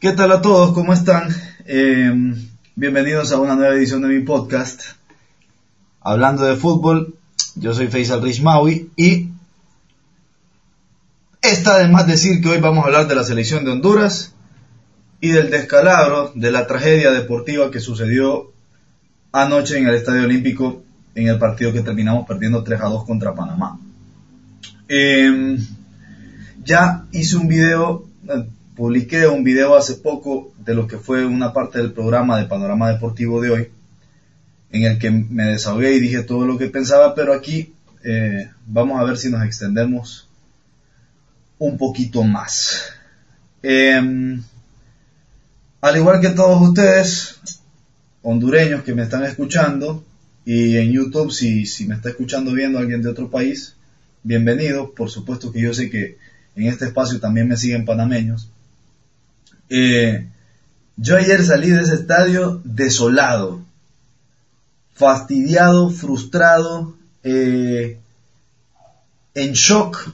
¿Qué tal a todos? ¿Cómo están? Eh, bienvenidos a una nueva edición de mi podcast. Hablando de fútbol, yo soy Faisal Rishmawi y está además decir que hoy vamos a hablar de la selección de Honduras y del descalabro de la tragedia deportiva que sucedió anoche en el Estadio Olímpico en el partido que terminamos perdiendo 3 a 2 contra Panamá. Eh, ya hice un video, publiqué un video hace poco de lo que fue una parte del programa de Panorama Deportivo de hoy, en el que me desahogué y dije todo lo que pensaba, pero aquí eh, vamos a ver si nos extendemos un poquito más. Eh, al igual que todos ustedes, hondureños que me están escuchando, y en YouTube, si, si me está escuchando viendo alguien de otro país, bienvenido. Por supuesto que yo sé que en este espacio también me siguen panameños. Eh, yo ayer salí de ese estadio desolado, fastidiado, frustrado, eh, en shock,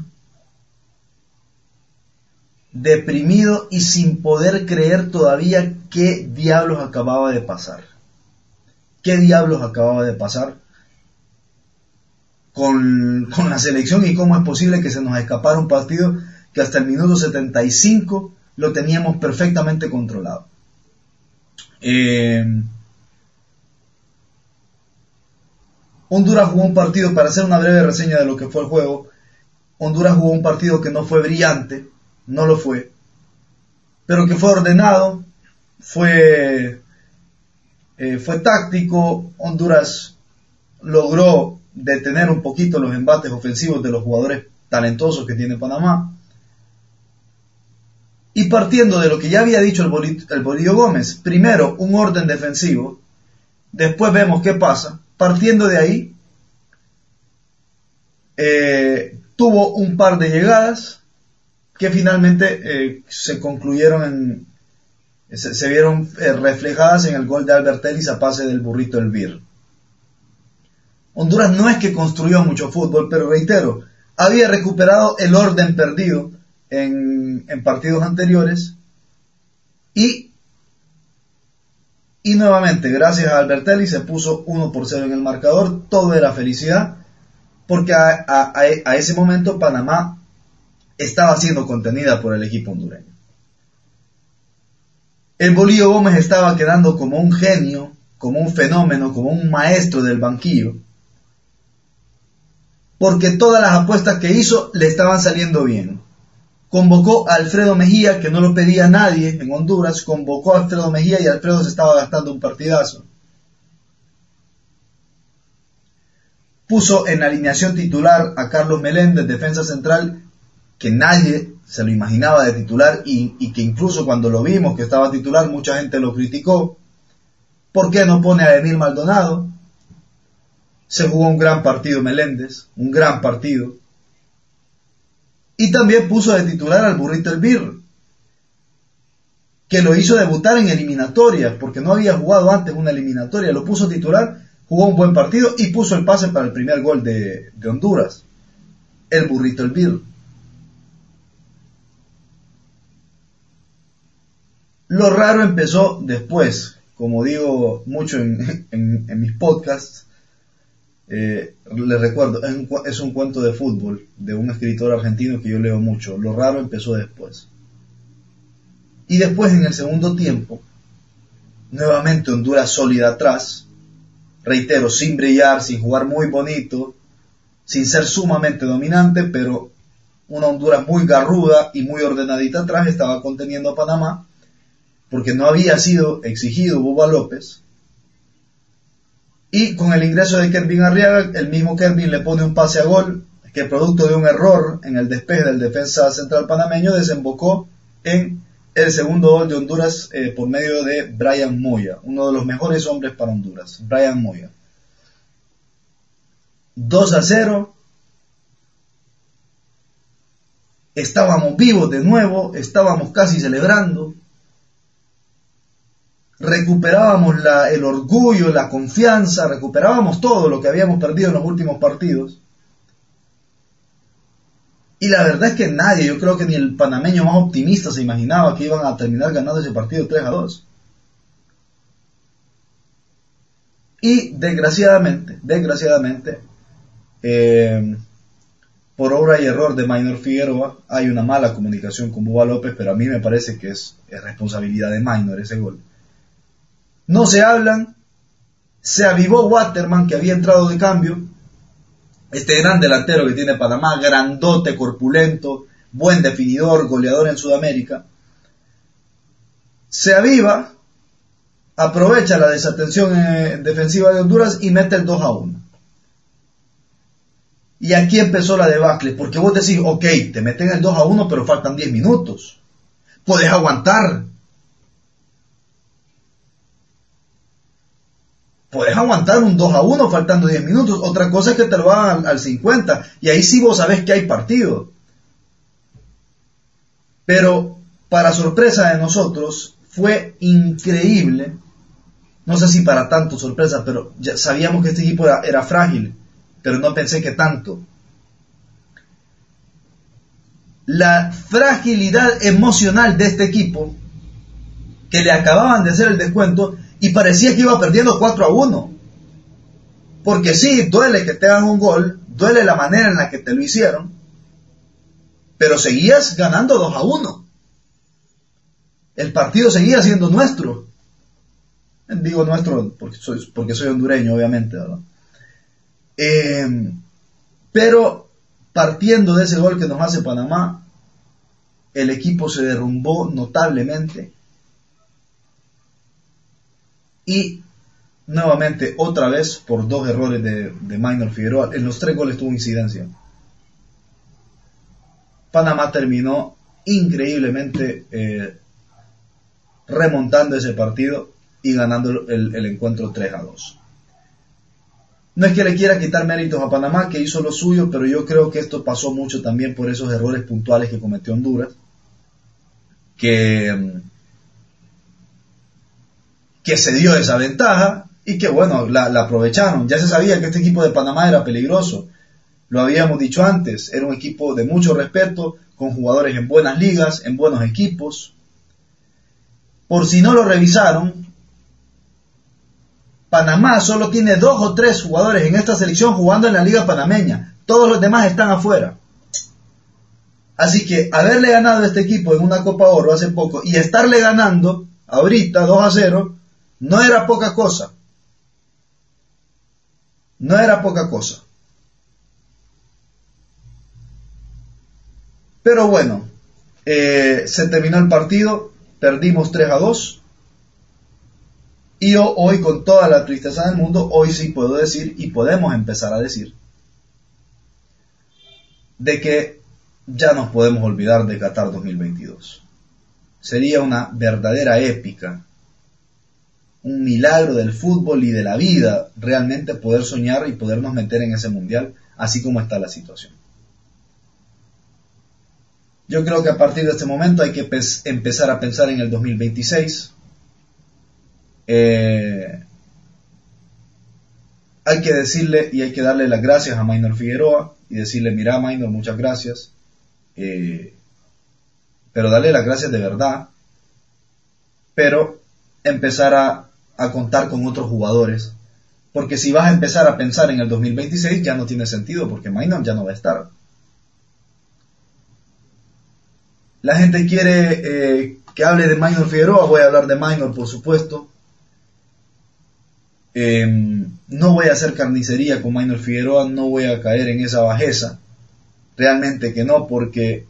deprimido y sin poder creer todavía qué diablos acababa de pasar. ¿Qué diablos acababa de pasar con, con, la selección y cómo es posible que se nos escapara un partido que hasta el minuto 75 lo teníamos perfectamente controlado? Eh, Honduras jugó un partido, para hacer una breve reseña de lo que fue el juego, Honduras jugó un partido que no fue brillante, no lo fue, pero que fue ordenado, fue, eh, fue táctico, Honduras logró detener un poquito los embates ofensivos de los jugadores talentosos que tiene Panamá. Y partiendo de lo que ya había dicho el, Bolillo, el Bolillo Gómez, primero un orden defensivo, después vemos qué pasa, partiendo de ahí, eh, tuvo un par de llegadas que finalmente eh, se concluyeron en, se, vieron eh, reflejadas en el gol de Albert Ellis a pase del burrito Elvir. Honduras no es que construyó mucho fútbol, pero reitero, había recuperado el orden perdido en, partidos anteriores y y nuevamente, gracias a Albertelli, se puso 1 por 0 en el marcador. Todo era felicidad, porque a, a, a, ese momento Panamá estaba siendo contenida por el equipo hondureño. El Bolillo Gómez estaba quedando como un genio, como un fenómeno, como un maestro del banquillo, porque todas las apuestas que hizo le estaban saliendo bien convocó a Alfredo Mejía, que no lo pedía nadie en Honduras, convocó a Alfredo Mejía y Alfredo se estaba gastando un partidazo. Puso en alineación titular a Carlos Meléndez, defensa central, que nadie se lo imaginaba de titular y, que incluso cuando lo vimos que estaba titular mucha gente lo criticó. ¿Por qué no pone a Emil Maldonado? Se jugó un gran partido Meléndez, un gran partido. Y también puso de titular al burrito Elvir, que lo hizo debutar en eliminatorias, porque no había jugado antes una eliminatoria, lo puso titular, jugó un buen partido y puso el pase para el primer gol de, Honduras, el burrito Elvir. Lo raro empezó después, como digo mucho en mis podcasts, eh, les recuerdo, es un, es un, cuento de fútbol de un escritor argentino que yo leo mucho. Lo raro empezó después. Y después, en el segundo tiempo, nuevamente Honduras sólida atrás. Reitero, sin brillar, sin jugar muy bonito, sin ser sumamente dominante, pero una Honduras muy garruda y muy ordenadita atrás estaba conteniendo a Panamá, porque no había sido exigido Buba López y con el ingreso de Kervin Arriaga, el mismo Kervin le pone un pase a gol que producto de un error en el despeje del defensa central panameño desembocó en el segundo gol de Honduras eh, por medio de Brian Moya, uno de los mejores hombres para Honduras, Brian Moya. 2 a 0. Estábamos vivos de nuevo, estábamos casi celebrando recuperábamos la, el orgullo, la confianza, recuperábamos todo lo que habíamos perdido en los últimos partidos. Y la verdad es que nadie, yo creo que ni el panameño más optimista se imaginaba que iban a terminar ganando ese partido 3 a 2. Y desgraciadamente, desgraciadamente, eh, por obra y error de Minor Figueroa, hay una mala comunicación con Buba López, pero a mí me parece que es, responsabilidad de Minor ese gol. No se hablan, se avivó Waterman, que había entrado de cambio, este gran delantero que tiene Panamá, grandote, corpulento, buen definidor, goleador en Sudamérica, se aviva, aprovecha la desatención eh, defensiva de Honduras y mete el 2 a 1. Y aquí empezó la debacle, porque vos decís, ok, te meten el 2 a 1, pero faltan 10 minutos. Puedes aguantar. Puedes aguantar un 2 a 1 faltando 10 minutos. Otra cosa es que te lo hagan al, 50. Y ahí sí vos sabés que hay partido. Pero, para sorpresa de nosotros, fue increíble. No sé si para tanto sorpresa, pero ya sabíamos que este equipo era frágil pero no pensé que tanto. La fragilidad emocional de este equipo, que le acababan de hacer el descuento y parecía que iba perdiendo 4 a 1. Porque sí, duele que te hagan un gol, duele la manera en la que te lo hicieron, pero seguías ganando 2 a 1. El partido seguía siendo nuestro. Digo nuestro porque soy, porque soy hondureño, obviamente, ¿verdad? Eh, pero partiendo de ese gol que nos hace Panamá, el equipo se derrumbó notablemente y nuevamente otra vez por dos errores de, Minor Figueroa, en los tres goles tuvo incidencia. Panamá terminó increíblemente eh, remontando ese partido y ganando el, el encuentro 3 a 2. No es que le quiera quitar méritos a Panamá, que hizo lo suyo, pero yo creo que esto pasó mucho también por esos errores puntuales que cometió Honduras, que, que se dio esa ventaja y que bueno, la, aprovecharon. Ya se sabía que este equipo de Panamá era peligroso, lo habíamos dicho antes, era un equipo de mucho respeto, con jugadores en buenas ligas, en buenos equipos. Por si no lo revisaron, Panamá solo tiene dos o tres jugadores en esta selección jugando en la liga panameña. Todos los demás están afuera. Así que haberle ganado a este equipo en una Copa Oro hace poco y estarle ganando ahorita 2 a 0 no era poca cosa. No era poca cosa. Pero bueno, eh, se terminó el partido, perdimos 3 a 2 y hoy con toda la tristeza del mundo, hoy sí puedo decir y podemos empezar a decir de que ya nos podemos olvidar de Qatar 2022. Sería una verdadera épica, un milagro del fútbol y de la vida realmente poder soñar y podernos meter en ese mundial así como está la situación. Yo creo que a partir de este momento hay que empezar a pensar en el 2026, eh, hay que decirle y hay que darle las gracias a Maynor Figueroa y decirle, mira Maynor, muchas gracias, eh, pero darle las gracias de verdad, pero empezar a, a contar con otros jugadores, porque si vas a empezar a pensar en el 2026 ya no tiene sentido, porque Maynor ya no va a estar. La gente quiere eh, que hable de Maynor Figueroa, voy a hablar de Maynor por supuesto, Em, no voy a hacer carnicería con Maynor Figueroa, no voy a caer en esa bajeza. Realmente que no, porque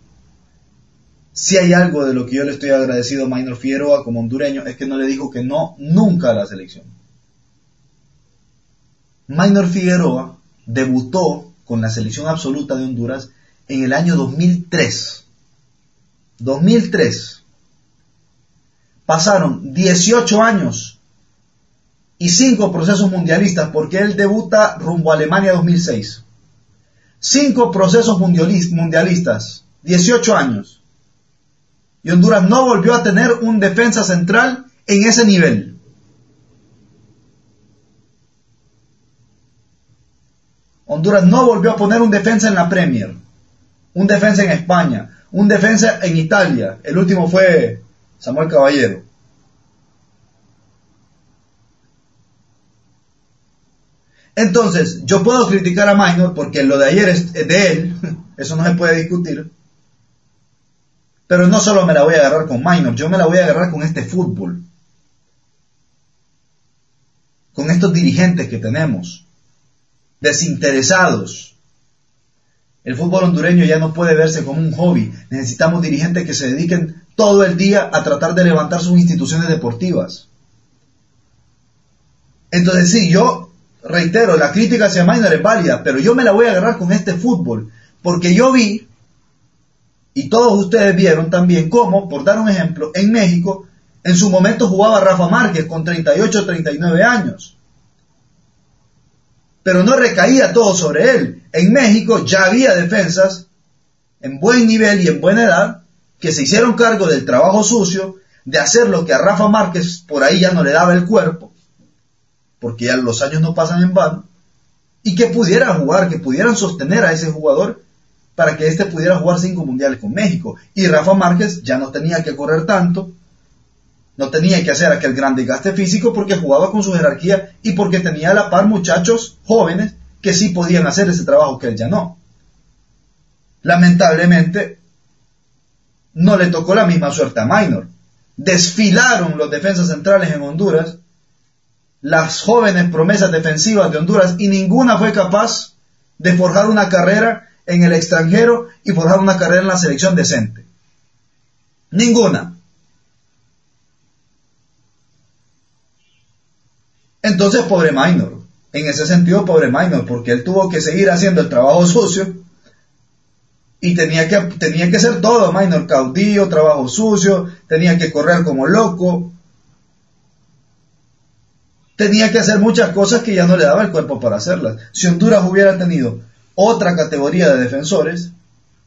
si hay algo de lo que yo le estoy agradecido a Maynor Figueroa como hondureño, es que no le dijo que no nunca a la selección. Maynor Figueroa debutó con la selección absoluta de Honduras en el año 2003. 2003. Pasaron 18 años y cinco procesos mundialistas, porque él debuta rumbo a Alemania 2006. Cinco procesos mundialistas, 18 años. Y Honduras no volvió a tener un defensa central en ese nivel. Honduras no volvió a poner un defensa en la Premier. un defensa en España, un defensa en Italia. El último fue Samuel Caballero. Entonces, yo puedo criticar a Minor porque lo de ayer es de él, eso no se puede discutir. Pero no solo me la voy a agarrar con Minor, yo me la voy a agarrar con este fútbol. Con estos dirigentes que tenemos, desinteresados. El fútbol hondureño ya no puede verse como un hobby. Necesitamos dirigentes que se dediquen todo el día a tratar de levantar sus instituciones deportivas. Entonces sí, yo reitero, la crítica hacia Minor es válida, pero yo me la voy a agarrar con este fútbol, porque yo vi, y todos ustedes vieron también cómo, por dar un ejemplo, en México, en su momento jugaba Rafa Márquez con 38 o 39 años. Pero no recaía todo sobre él. En México ya había defensas en buen nivel y en buena edad que se hicieron cargo del trabajo sucio, de hacer lo que a Rafa Márquez por ahí ya no le daba el cuerpo, porque ya los años no pasan en vano, y que pudieran jugar, que pudieran sostener a ese jugador para que éste pudiera jugar cinco mundiales con México. Y Rafa Márquez ya no tenía que correr tanto, no tenía que hacer aquel gran desgaste físico porque jugaba con su jerarquía y porque tenía a la par muchachos jóvenes que sí podían hacer ese trabajo que él ya no. Lamentablemente, no le tocó la misma suerte a Minor. Desfilaron los defensas centrales en Honduras las jóvenes promesas defensivas de Honduras y ninguna fue capaz de forjar una carrera en el extranjero y forjar una carrera en la selección decente. Ninguna. Entonces, pobre Minor. En ese sentido, pobre Minor, porque él tuvo que seguir haciendo el trabajo sucio y tenía que, tenía que hacer todo, Minor, caudillo, trabajo sucio, tenía que correr como loco, tenía que hacer muchas cosas que ya no le daba el cuerpo para hacerlas. Si Honduras hubiera tenido otra categoría de defensores,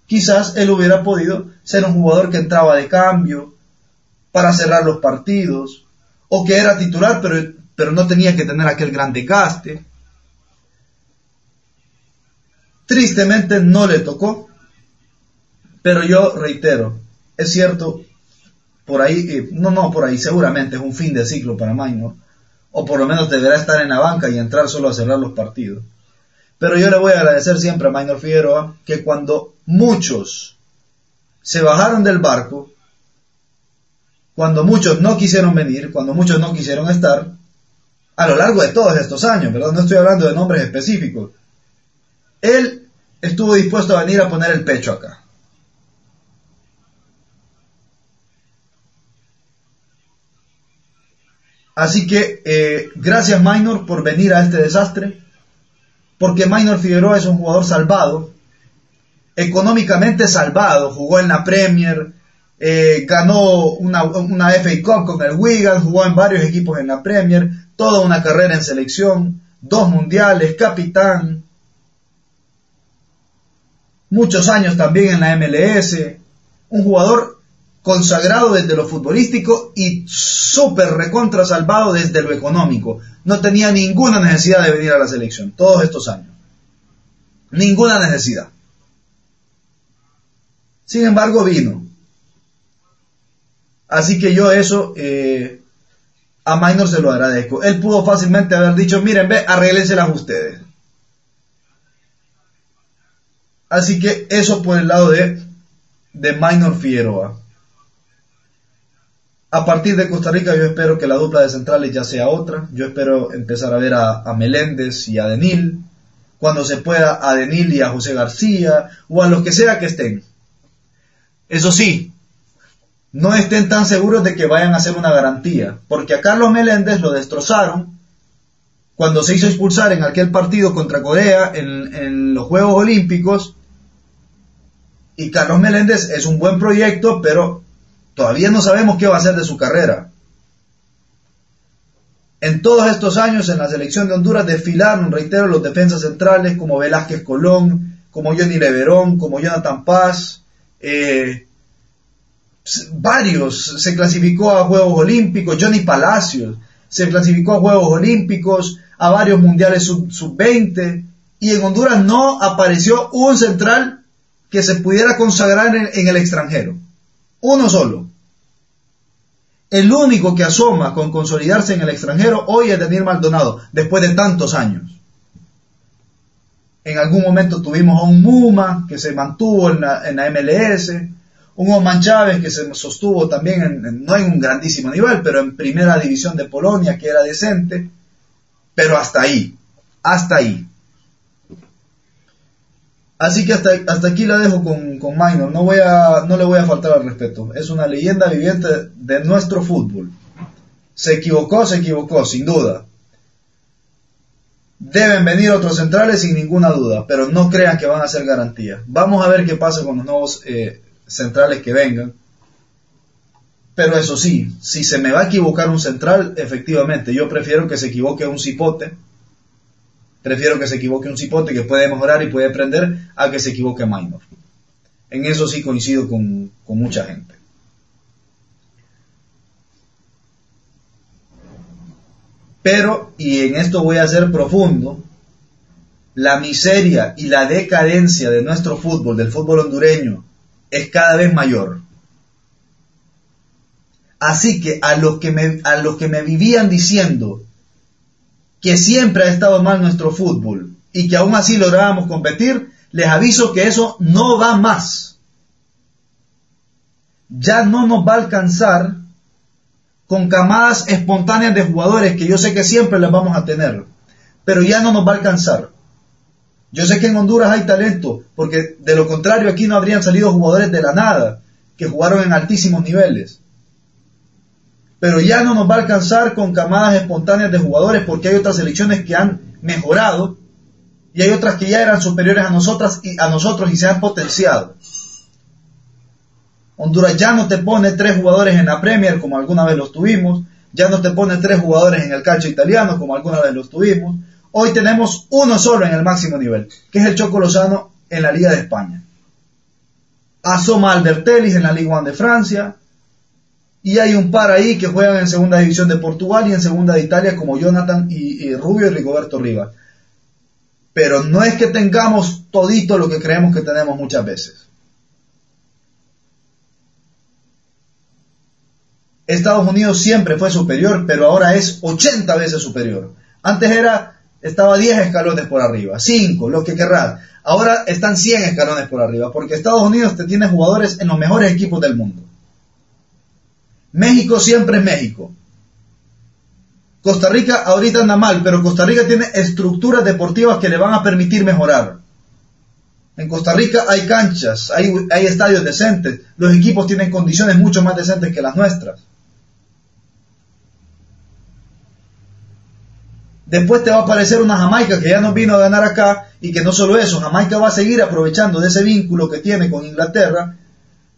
quizás él hubiera podido ser un jugador que entraba de cambio para cerrar los partidos, o que era titular, pero, pero no tenía que tener aquel gran desgaste. Tristemente no le tocó, pero yo reitero, es cierto, por ahí, eh, no, no, por ahí seguramente es un fin de ciclo para Minor, o por lo menos deberá estar en la banca y entrar solo a cerrar los partidos. Pero yo le voy a agradecer siempre a Minor Figueroa que cuando muchos se bajaron del barco, cuando muchos no quisieron venir, cuando muchos no quisieron estar, a lo largo de todos estos años, ¿verdad? No estoy hablando de nombres específicos. Él estuvo dispuesto a venir a poner el pecho acá. Así que eh, gracias Minor por venir a este desastre, porque Minor Figueroa es un jugador salvado, económicamente salvado, jugó en la Premier, eh, ganó una, una FA Cup con el Wigan, jugó en varios equipos en la Premier, toda una carrera en selección, dos mundiales, capitán, muchos años también en la MLS, un jugador consagrado desde lo futbolístico y súper recontra salvado desde lo económico. No tenía ninguna necesidad de venir a la selección todos estos años. Ninguna necesidad. Sin embargo, vino. Así que yo eso eh, a Minor se lo agradezco. Él pudo fácilmente haber dicho, miren, ve, arréglenselas ustedes. Así que eso por el lado de, de Minor Figueroa. A partir de Costa Rica yo espero que la dupla de centrales ya sea otra. Yo espero empezar a ver a, Meléndez y a Denil. Cuando se pueda a Denil y a José García o a los que sea que estén. Eso sí, no estén tan seguros de que vayan a ser una garantía, porque a Carlos Meléndez lo destrozaron cuando se hizo expulsar en aquel partido contra Corea en los Juegos Olímpicos. Y Carlos Meléndez es un buen proyecto, pero Todavía no sabemos qué va a hacer de su carrera. En todos estos años en la selección de Honduras desfilaron, reitero, los defensas centrales como Velázquez Colón, como Johnny Leverón, como Jonathan Paz, eh, varios, se clasificó a Juegos Olímpicos, Johnny Palacios, se clasificó a Juegos Olímpicos, a varios mundiales sub-20, y en Honduras no apareció un central que se pudiera consagrar en, el extranjero. Uno solo. El único que asoma con consolidarse en el extranjero hoy es Daniel Maldonado, después de tantos años. En algún momento tuvimos a un Muma que se mantuvo en la, MLS, un Oman Chávez que se sostuvo también, en, no en un grandísimo nivel, pero en primera división de Polonia, que era decente, pero hasta ahí, hasta ahí. Así que hasta, hasta aquí la dejo con, con no, voy a, no le voy a faltar al respeto, es una leyenda viviente de nuestro fútbol. Se equivocó, se equivocó, sin duda, Deben venir otros centrales sin ninguna duda, pero no crean que van a ser garantía. Vamos a ver qué pasa con los nuevos eh, centrales que vengan. Pero eso sí, si se me va a equivocar un central, efectivamente, yo prefiero que se equivoque un cipote. Prefiero que se equivoque un cipote que puede mejorar y puede aprender a que se equivoque Minor. En eso sí coincido con mucha gente. Pero, y en esto voy a ser profundo, la miseria y la decadencia de nuestro fútbol, del fútbol hondureño, es cada vez mayor. Así que a los que me, a los que me vivían diciendo que siempre ha estado mal nuestro fútbol y que aún así lográbamos competir, les aviso que eso no va más. Ya no nos va a alcanzar con camadas espontáneas de jugadores que yo sé que siempre les vamos a tener, pero ya no nos va a alcanzar. Yo sé que en Honduras hay talento, porque de lo contrario aquí no habrían salido jugadores de la nada, que jugaron en altísimos niveles. Pero ya no nos va a alcanzar con camadas espontáneas de jugadores, porque hay otras selecciones que han mejorado y hay otras que ya eran superiores a nosotras y a nosotros y se han potenciado. Honduras ya no te pone tres jugadores en la Premier como alguna vez los tuvimos, ya no te pone tres jugadores en el calcio italiano como alguna vez los tuvimos. Hoy tenemos uno solo en el máximo nivel, que es el Choco Lozano en la Liga de España. Asoma Albertelis en la Liga 1 de Francia. Y hay un par ahí que juegan en segunda división de Portugal y en segunda de Italia como Jonathan y, Rubio y Rigoberto Rivas. Pero no es que tengamos todito lo que creemos que tenemos muchas veces. Estados Unidos siempre fue superior, pero ahora es 80 veces superior. Antes era, estaba 10 escalones por arriba, 5, lo que querrás. Ahora están 100 escalones por arriba, porque Estados Unidos te tiene jugadores en los mejores equipos del mundo. México siempre es México. Costa Rica ahorita anda mal, pero Costa Rica tiene estructuras deportivas que le van a permitir mejorar. En Costa Rica hay canchas, hay, estadios decentes, los equipos tienen condiciones mucho más decentes que las nuestras. Después te va a aparecer una Jamaica que ya nos vino a ganar acá y que no solo eso, Jamaica va a seguir aprovechando de ese vínculo que tiene con Inglaterra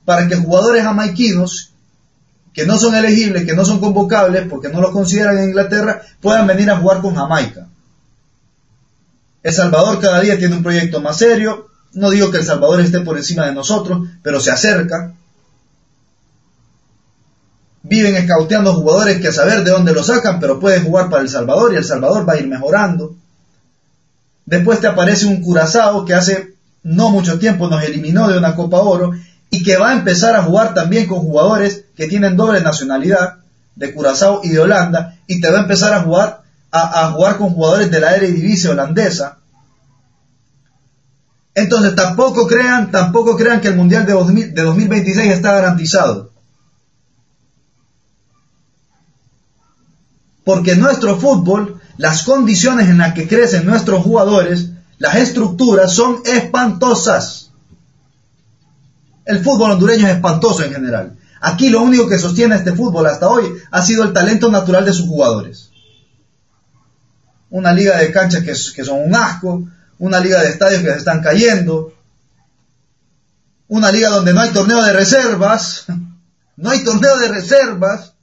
para que jugadores jamaiquinos que no son elegibles, que no son convocables porque no los consideran en Inglaterra, puedan venir a jugar con Jamaica. El Salvador cada día tiene un proyecto más serio, no digo que El Salvador esté por encima de nosotros, pero se acerca viven escauteando jugadores que a saber de dónde lo sacan, pero pueden jugar para El Salvador y El Salvador va a ir mejorando. Después te aparece un Curazao que hace no mucho tiempo nos eliminó de una Copa Oro y que va a empezar a jugar también con jugadores que tienen doble nacionalidad de Curazao y de Holanda y te va a empezar a jugar a, jugar con jugadores de la Eredivisie holandesa. Entonces tampoco crean, tampoco crean que el Mundial de, de 2026 está garantizado. porque nuestro fútbol, las condiciones en las que crecen nuestros jugadores, las estructuras son espantosas. El fútbol hondureño es espantoso en general. Aquí lo único que sostiene este fútbol hasta hoy ha sido el talento natural de sus jugadores. Una liga de canchas que, que son un asco, una liga de estadios que se están cayendo, una liga donde no hay torneo de reservas, no hay torneo de reservas,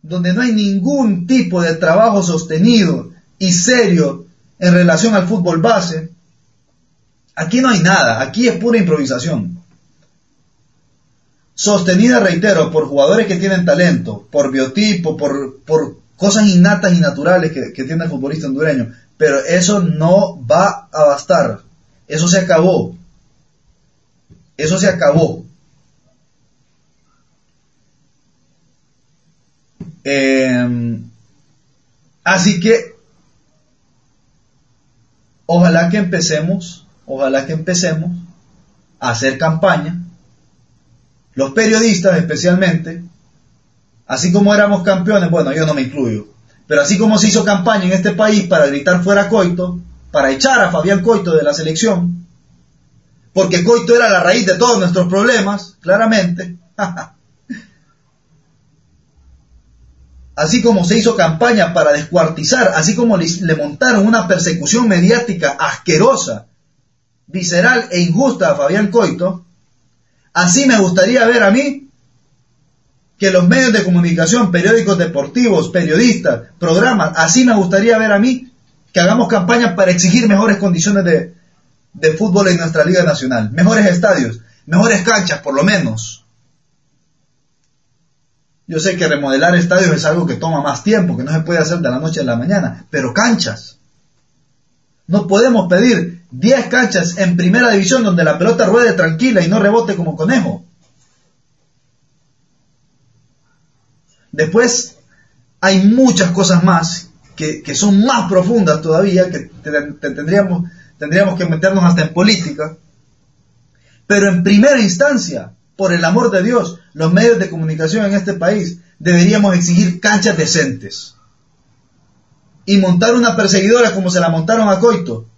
donde no hay ningún tipo de trabajo sostenido y serio en relación al fútbol base, aquí no hay nada, aquí es pura improvisación. Sostenida, reitero, por jugadores que tienen talento, por biotipo, por, por cosas innatas y naturales que, tiene el futbolista hondureño, Pero eso no va a bastar. Eso se acabó. Eso se acabó. Em, así que ojalá que empecemos, ojalá que empecemos a hacer campaña, los periodistas especialmente, así como éramos campeones, bueno, yo no me incluyo, pero así como se hizo campaña en este país para gritar fuera Coito, para echar a Fabián Coito de la selección, porque Coito era la raíz de todos nuestros problemas, claramente, así como se hizo campaña para descuartizar, así como le, montaron una persecución mediática asquerosa, visceral e injusta a Fabián Coito, así me gustaría ver a mí que los medios de comunicación, periódicos deportivos, periodistas, programas, así me gustaría ver a mí que hagamos campañas para exigir mejores condiciones de, de fútbol en nuestra Liga Nacional, mejores estadios, mejores canchas por lo menos yo sé que remodelar estadios es algo que toma más tiempo, que no se puede hacer de la noche a la mañana, pero canchas. No podemos pedir 10 canchas en primera división donde la pelota ruede tranquila y no rebote como conejo. Después hay muchas cosas más que, son más profundas todavía, que tendríamos, tendríamos que meternos hasta en política. Pero en primera instancia, por el amor de Dios, los medios de comunicación en este país deberíamos exigir canchas decentes. Y montar una perseguidora como se la montaron a Coito.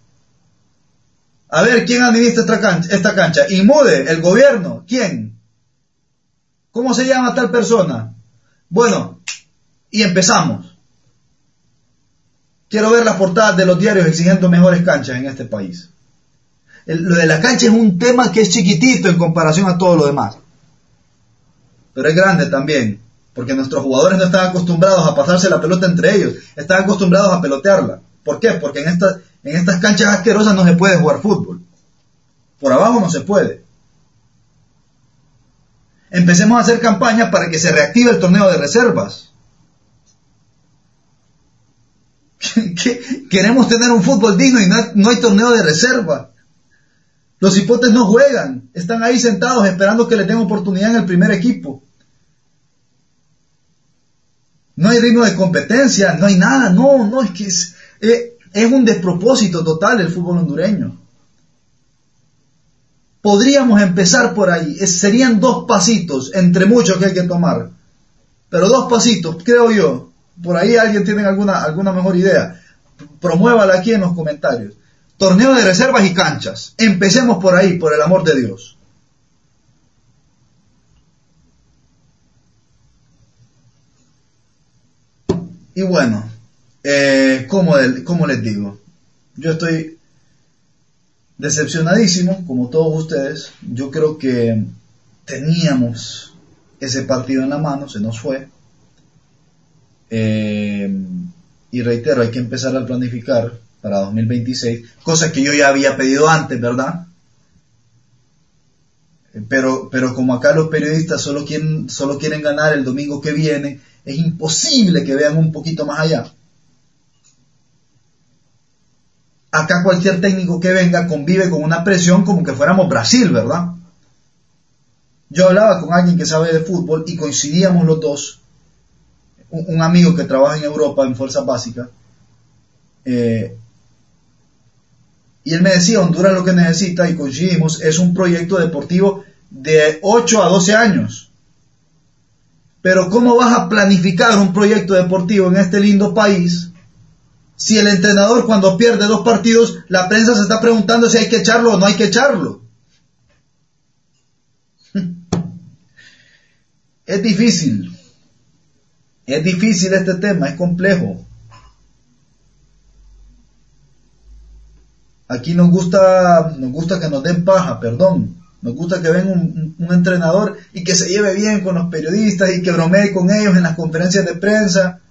A ver, ¿quién administra esta cancha? Esta cancha? ¿El gobierno? ¿Quién? ¿Cómo se llama tal persona? Bueno, y empezamos. Quiero ver las portadas de los diarios exigiendo mejores canchas en este país lo de la cancha es un tema que es chiquitito en comparación a todo lo demás. Pero es grande también, porque nuestros jugadores no están acostumbrados a pasarse la pelota entre ellos, están acostumbrados a pelotearla. ¿Por qué? Porque en, estas en estas canchas asquerosas no se puede jugar fútbol. Por abajo no se puede. Empecemos a hacer campañas para que se reactive el torneo de reservas. Queremos tener un fútbol digno y no hay torneo de reserva. Los hipotes no juegan, están ahí sentados esperando que le den oportunidad en el primer equipo. No hay ritmo de competencia, no hay nada, no, no, es que eh, es un despropósito total el fútbol hondureño. Podríamos empezar por ahí, serían dos pasitos, entre muchos que hay que tomar, pero dos pasitos, creo yo. Por ahí alguien tiene alguna, alguna mejor idea. Promuévala aquí en los comentarios. Torneo de reservas y canchas. Empecemos por ahí, por el amor de Dios. Y bueno, eh, como, les digo, yo estoy decepcionadísimo, como todos ustedes. Yo creo que teníamos ese partido en la mano, se nos fue. Eh, y reitero, hay que empezar a planificar para 2026, cosa que yo ya había pedido antes, ¿verdad? Pero, pero como acá los periodistas solo quieren, solo quieren ganar el domingo que viene, es imposible que vean un poquito más allá. Acá cualquier técnico que venga convive con una presión como que fuéramos Brasil, ¿verdad? Yo hablaba con alguien que sabe de fútbol y coincidíamos los dos, un, amigo que trabaja en Europa en fuerzas básicas, eh, y él me decía, Honduras lo que necesita, y coincidimos, es un proyecto deportivo de 8 a 12 años. Pero ¿cómo vas a planificar un proyecto deportivo en este lindo país si el entrenador cuando pierde dos partidos, la prensa se está preguntando si hay que echarlo o no hay que echarlo? Es difícil. Es difícil este tema, es complejo. Aquí nos gusta, nos gusta que nos den paja, perdón. Nos gusta que venga un, entrenador y que se lleve bien con los periodistas y que bromee con ellos en las conferencias de prensa.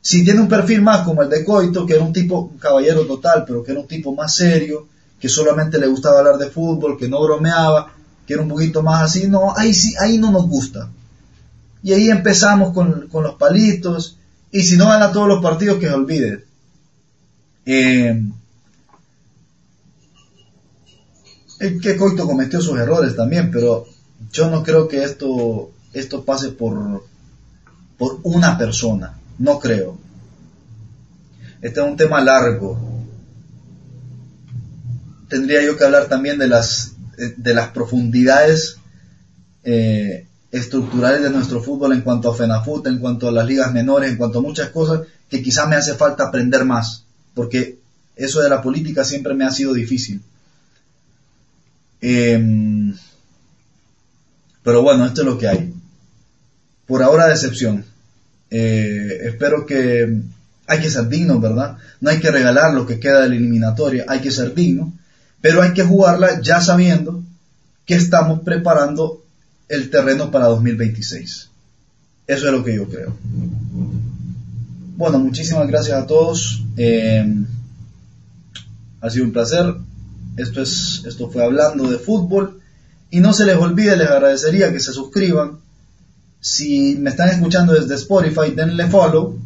Si tiene un perfil más como el de Coito, que era un tipo, caballero total, pero que era un tipo más serio, que solamente le gustaba hablar de fútbol, que no bromeaba, que era un poquito más así, no, ahí sí, ahí no nos gusta. Y ahí empezamos con, con los palitos, y si no gana todos los partidos, que se olvide. Eh, que Coito cometió sus errores también, pero yo no creo que esto, esto pase por, por una persona, no creo. Este es un tema largo. Tendría yo que hablar también de las, de las profundidades eh, estructurales de nuestro fútbol en cuanto a FENAFUT, en cuanto a las ligas menores, en cuanto a muchas cosas que quizás me hace falta aprender más, porque eso de la política siempre me ha sido difícil. Em, pero bueno, esto es lo que hay. Por ahora decepción. Eh, espero que hay que ser digno, ¿verdad? No hay que regalar lo que queda de la eliminatoria, hay que ser digno, pero hay que jugarla ya sabiendo que estamos preparando el terreno para 2026. Eso es lo que yo creo. Bueno, muchísimas gracias a todos. Em, ha sido un placer. Esto, es, esto fue hablando de fútbol. Y no se les olvide, les agradecería que se suscriban. Si me están escuchando desde Spotify, denle follow.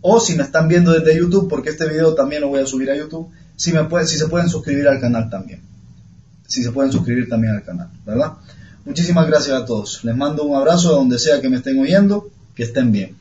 O si me están viendo desde YouTube, porque este video también lo voy a subir a YouTube, si, me puede, si se pueden suscribir al canal también. Si se pueden suscribir también al canal, ¿verdad? Muchísimas gracias a todos. Les mando un abrazo a donde sea que me estén oyendo. Que estén bien.